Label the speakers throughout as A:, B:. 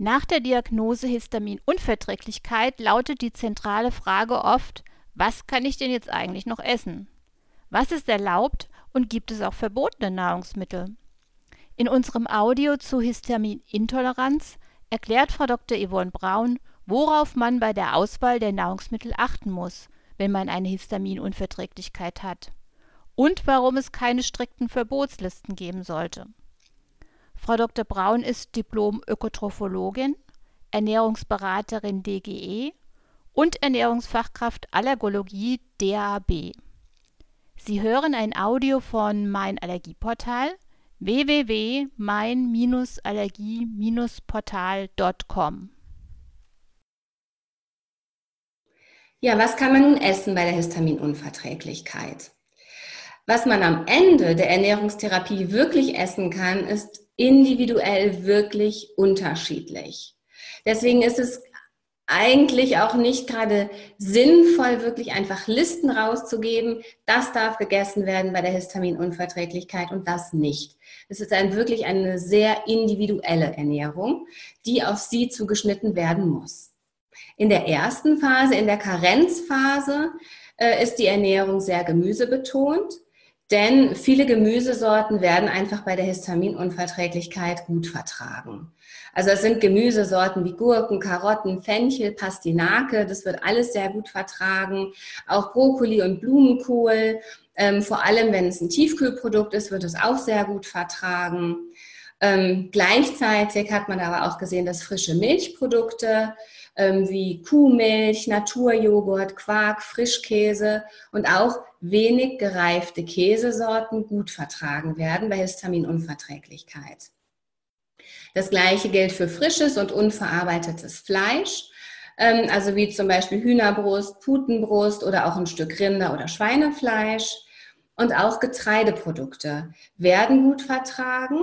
A: Nach der Diagnose Histaminunverträglichkeit lautet die zentrale Frage oft, was kann ich denn jetzt eigentlich noch essen? Was ist erlaubt und gibt es auch verbotene Nahrungsmittel? In unserem Audio zu Histaminintoleranz erklärt Frau Dr. Yvonne Braun, worauf man bei der Auswahl der Nahrungsmittel achten muss, wenn man eine Histaminunverträglichkeit hat und warum es keine strikten Verbotslisten geben sollte. Frau Dr. Braun ist Diplom-Ökotrophologin, Ernährungsberaterin DGE und Ernährungsfachkraft Allergologie DAB. Sie hören ein Audio von Mein Allergieportal www.mein-allergie-portal.com.
B: Ja, was kann man nun essen bei der Histaminunverträglichkeit? Was man am Ende der Ernährungstherapie wirklich essen kann, ist individuell wirklich unterschiedlich. Deswegen ist es eigentlich auch nicht gerade sinnvoll, wirklich einfach Listen rauszugeben, das darf gegessen werden bei der Histaminunverträglichkeit und das nicht. Es ist ein, wirklich eine sehr individuelle Ernährung, die auf Sie zugeschnitten werden muss. In der ersten Phase, in der Karenzphase, äh, ist die Ernährung sehr gemüsebetont. Denn viele Gemüsesorten werden einfach bei der Histaminunverträglichkeit gut vertragen. Also es sind Gemüsesorten wie Gurken, Karotten, Fenchel, Pastinake, das wird alles sehr gut vertragen. Auch Brokkoli und Blumenkohl, ähm, vor allem wenn es ein Tiefkühlprodukt ist, wird es auch sehr gut vertragen. Ähm, gleichzeitig hat man aber auch gesehen, dass frische Milchprodukte ähm, wie Kuhmilch, Naturjoghurt, Quark, Frischkäse und auch wenig gereifte Käsesorten gut vertragen werden bei Histaminunverträglichkeit. Das gleiche gilt für frisches und unverarbeitetes Fleisch, ähm, also wie zum Beispiel Hühnerbrust, Putenbrust oder auch ein Stück Rinder- oder Schweinefleisch. Und auch Getreideprodukte werden gut vertragen,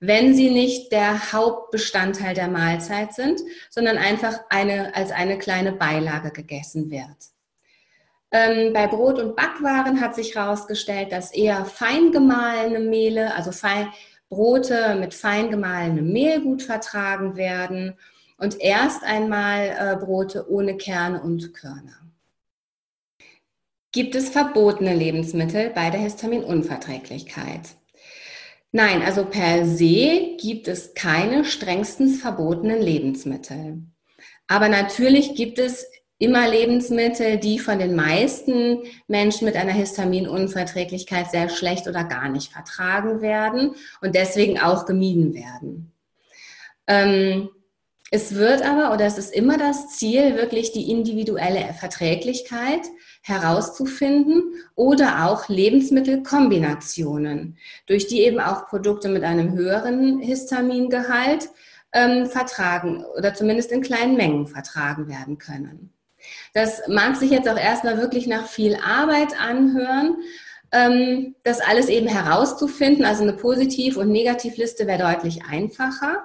B: wenn sie nicht der Hauptbestandteil der Mahlzeit sind, sondern einfach eine, als eine kleine Beilage gegessen wird. Ähm, bei Brot- und Backwaren hat sich herausgestellt, dass eher fein gemahlene Mehle, also fein, Brote mit fein gemahlenem Mehl gut vertragen werden und erst einmal äh, Brote ohne Kerne und Körner. Gibt es verbotene Lebensmittel bei der Histaminunverträglichkeit? Nein, also per se gibt es keine strengstens verbotenen Lebensmittel. Aber natürlich gibt es immer Lebensmittel, die von den meisten Menschen mit einer Histaminunverträglichkeit sehr schlecht oder gar nicht vertragen werden und deswegen auch gemieden werden. Ähm, es wird aber, oder es ist immer das Ziel, wirklich die individuelle Verträglichkeit herauszufinden oder auch Lebensmittelkombinationen, durch die eben auch Produkte mit einem höheren Histamingehalt ähm, vertragen oder zumindest in kleinen Mengen vertragen werden können. Das mag sich jetzt auch erstmal wirklich nach viel Arbeit anhören, ähm, das alles eben herauszufinden. Also eine Positiv- und Negativliste wäre deutlich einfacher.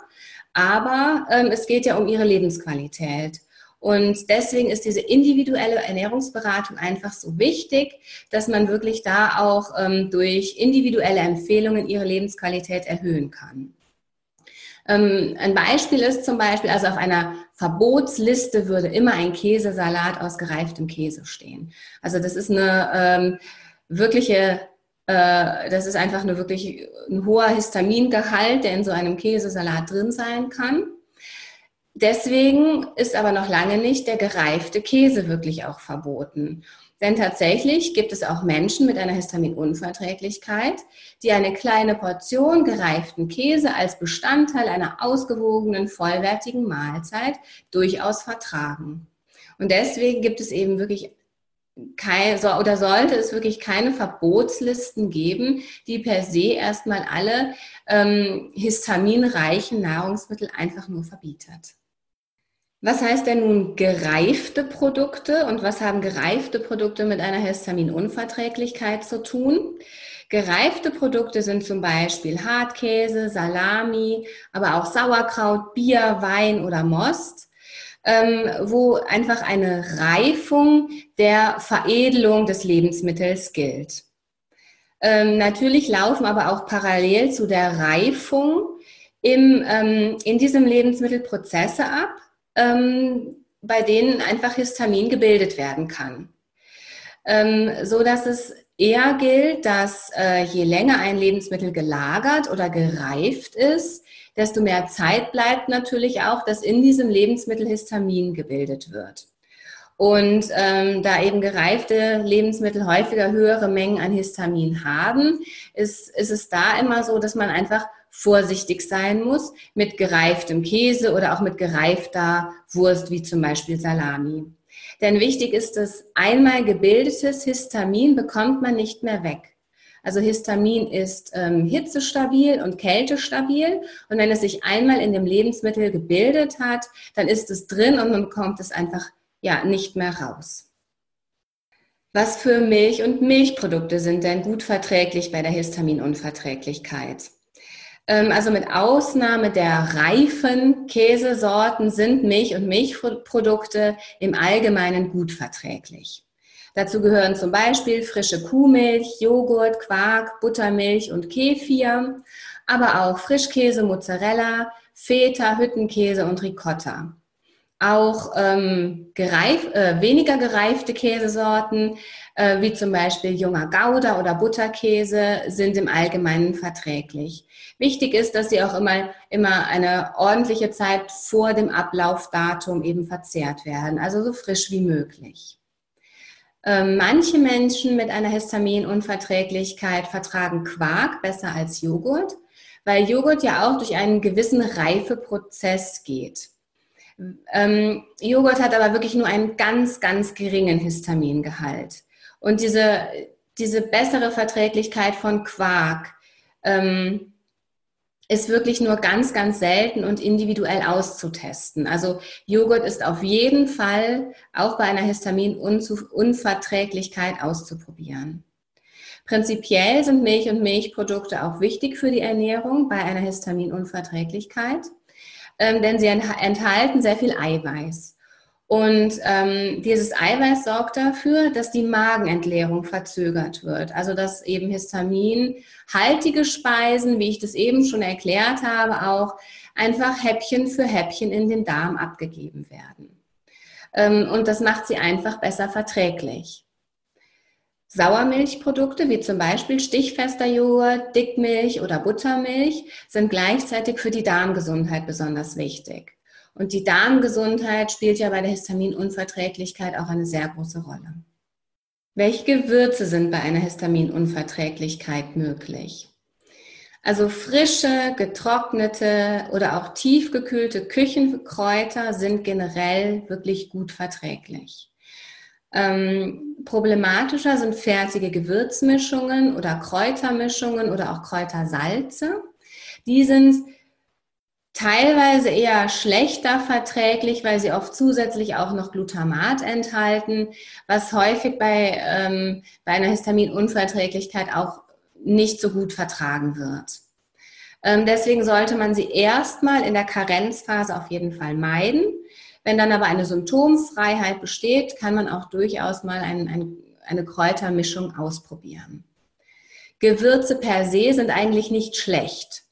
B: Aber ähm, es geht ja um ihre Lebensqualität. Und deswegen ist diese individuelle Ernährungsberatung einfach so wichtig, dass man wirklich da auch ähm, durch individuelle Empfehlungen ihre Lebensqualität erhöhen kann. Ähm, ein Beispiel ist zum Beispiel, also auf einer Verbotsliste würde immer ein Käsesalat aus gereiftem Käse stehen. Also das ist eine ähm, wirkliche, das ist einfach eine wirklich ein hoher Histamingehalt, der in so einem Käsesalat drin sein kann. Deswegen ist aber noch lange nicht der gereifte Käse wirklich auch verboten. Denn tatsächlich gibt es auch Menschen mit einer Histaminunverträglichkeit, die eine kleine Portion gereiften Käse als Bestandteil einer ausgewogenen, vollwertigen Mahlzeit durchaus vertragen. Und deswegen gibt es eben wirklich kein, so, oder sollte es wirklich keine Verbotslisten geben, die per se erstmal alle ähm, histaminreichen Nahrungsmittel einfach nur verbietet. Was heißt denn nun gereifte Produkte und was haben gereifte Produkte mit einer Histaminunverträglichkeit zu tun? Gereifte Produkte sind zum Beispiel Hartkäse, Salami, aber auch Sauerkraut, Bier, Wein oder Most, ähm, wo einfach eine Reifung der Veredelung des Lebensmittels gilt. Ähm, natürlich laufen aber auch parallel zu der Reifung im, ähm, in diesem Lebensmittel Prozesse ab, ähm, bei denen einfach Histamin gebildet werden kann. Ähm, so dass es eher gilt, dass äh, je länger ein Lebensmittel gelagert oder gereift ist, desto mehr Zeit bleibt natürlich auch, dass in diesem Lebensmittel Histamin gebildet wird. Und ähm, da eben gereifte Lebensmittel häufiger höhere Mengen an Histamin haben, ist, ist es da immer so, dass man einfach vorsichtig sein muss mit gereiftem Käse oder auch mit gereifter Wurst, wie zum Beispiel Salami. Denn wichtig ist, dass einmal gebildetes Histamin bekommt man nicht mehr weg. Also Histamin ist ähm, hitzestabil und kältestabil. Und wenn es sich einmal in dem Lebensmittel gebildet hat, dann ist es drin und man bekommt es einfach ja nicht mehr raus. Was für Milch und Milchprodukte sind denn gut verträglich bei der Histaminunverträglichkeit? Ähm, also mit Ausnahme der reifen Käsesorten sind Milch- und Milchprodukte im Allgemeinen gut verträglich. Dazu gehören zum Beispiel frische Kuhmilch, Joghurt, Quark, Buttermilch und Kefir, aber auch Frischkäse, Mozzarella, Feta, Hüttenkäse und Ricotta. Auch ähm, gereif, äh, weniger gereifte Käsesorten, äh, wie zum Beispiel junger Gouda oder Butterkäse, sind im Allgemeinen verträglich. Wichtig ist, dass sie auch immer, immer eine ordentliche Zeit vor dem Ablaufdatum eben verzehrt werden, also so frisch wie möglich. Ähm, manche Menschen mit einer Histaminunverträglichkeit vertragen Quark besser als Joghurt, weil Joghurt ja auch durch einen gewissen Reifeprozess geht. Ähm, Joghurt hat aber wirklich nur einen ganz, ganz geringen Histamingehalt. Und diese, diese bessere Verträglichkeit von Quark ähm, ist wirklich nur ganz, ganz selten und individuell auszutesten. Also Joghurt ist auf jeden Fall auch bei einer Histaminunverträglichkeit auszuprobieren. Prinzipiell sind Milch und Milchprodukte auch wichtig für die Ernährung bei einer Histaminunverträglichkeit ähm, denn sie enthalten sehr viel Eiweiß. Und ähm, dieses Eiweiß sorgt dafür, dass die Magenentleerung verzögert wird. Also dass eben histaminhaltige Speisen, wie ich das eben schon erklärt habe, auch einfach Häppchen für Häppchen in den Darm abgegeben werden. Ähm, und das macht sie einfach besser verträglich. Sauermilchprodukte wie zum Beispiel stichfester Joghurt, Dickmilch oder Buttermilch sind gleichzeitig für die Darmgesundheit besonders wichtig. Und die Darmgesundheit spielt ja bei der Histaminunverträglichkeit auch eine sehr große Rolle. Welche Gewürze sind bei einer Histaminunverträglichkeit möglich? Also frische, getrocknete oder auch tiefgekühlte Küchenkräuter sind generell wirklich gut verträglich. Ähm, problematischer sind fertige Gewürzmischungen oder Kräutermischungen oder auch Kräutersalze. Die sind teilweise eher schlechter verträglich, weil sie oft zusätzlich auch noch Glutamat enthalten, was häufig bei, ähm, bei einer Histaminunverträglichkeit auch nicht so gut vertragen wird. Ähm, deswegen sollte man sie erstmal in der Karenzphase auf jeden Fall meiden. Wenn dann aber eine Symptomfreiheit besteht, kann man auch durchaus mal ein, ein, eine Kräutermischung ausprobieren. Gewürze per se sind eigentlich nicht schlecht.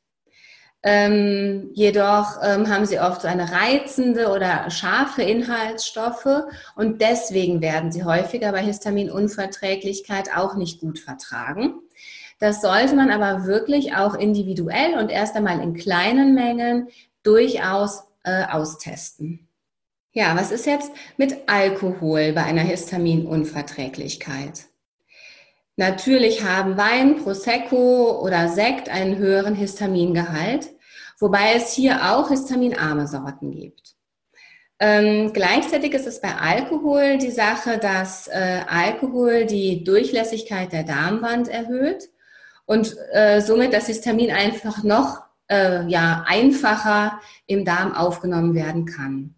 B: Ähm, jedoch ähm, haben sie oft so eine reizende oder scharfe Inhaltsstoffe und deswegen werden sie häufiger bei Histaminunverträglichkeit auch nicht gut vertragen. Das sollte man aber wirklich auch individuell und erst einmal in kleinen Mengen durchaus äh, austesten. Ja, was ist jetzt mit Alkohol bei einer Histaminunverträglichkeit? Natürlich haben Wein, Prosecco oder Sekt einen höheren Histamingehalt, wobei es hier auch histaminarme Sorten gibt. Ähm, gleichzeitig ist es bei Alkohol die Sache, dass äh, Alkohol die Durchlässigkeit der Darmwand erhöht und äh, somit das Histamin einfach noch äh, ja, einfacher im Darm aufgenommen werden kann.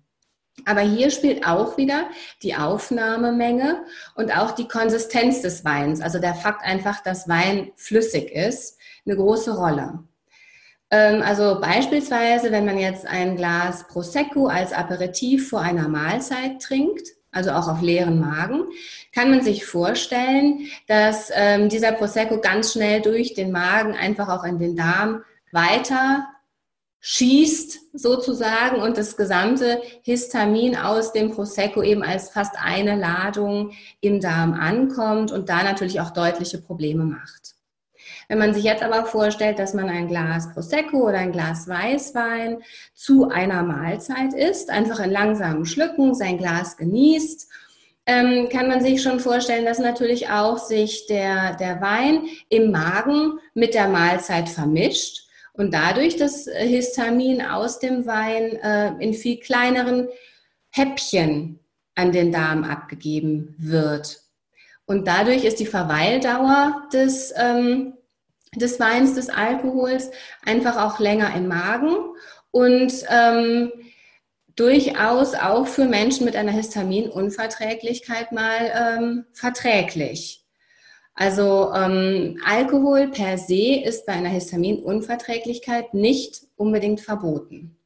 B: Aber hier spielt auch wieder die Aufnahmemenge und auch die Konsistenz des Weins, also der Fakt einfach, dass Wein flüssig ist, eine große Rolle. Ähm, also beispielsweise, wenn man jetzt ein Glas Prosecco als Aperitif vor einer Mahlzeit trinkt, also auch auf leeren Magen, kann man sich vorstellen, dass ähm, dieser Prosecco ganz schnell durch den Magen einfach auch in den Darm weiter schießt sozusagen und das gesamte Histamin aus dem Prosecco eben als fast eine Ladung im Darm ankommt und da natürlich auch deutliche Probleme macht. Wenn man sich jetzt aber vorstellt, dass man ein Glas Prosecco oder ein Glas Weißwein zu einer Mahlzeit isst, einfach in langsamen Schlücken sein Glas genießt, ähm, kann man sich schon vorstellen, dass natürlich auch sich der, der Wein im Magen mit der Mahlzeit vermischt und dadurch das Histamin aus dem Wein äh, in viel kleineren Häppchen an den Darm abgegeben wird. Und dadurch ist die Verweildauer des, ähm, des Weins, des Alkohols einfach auch länger im Magen und ähm, durchaus auch für Menschen mit einer Histaminunverträglichkeit mal ähm, verträglich. Also ähm, Alkohol per se ist bei einer Histaminunverträglichkeit nicht unbedingt verboten.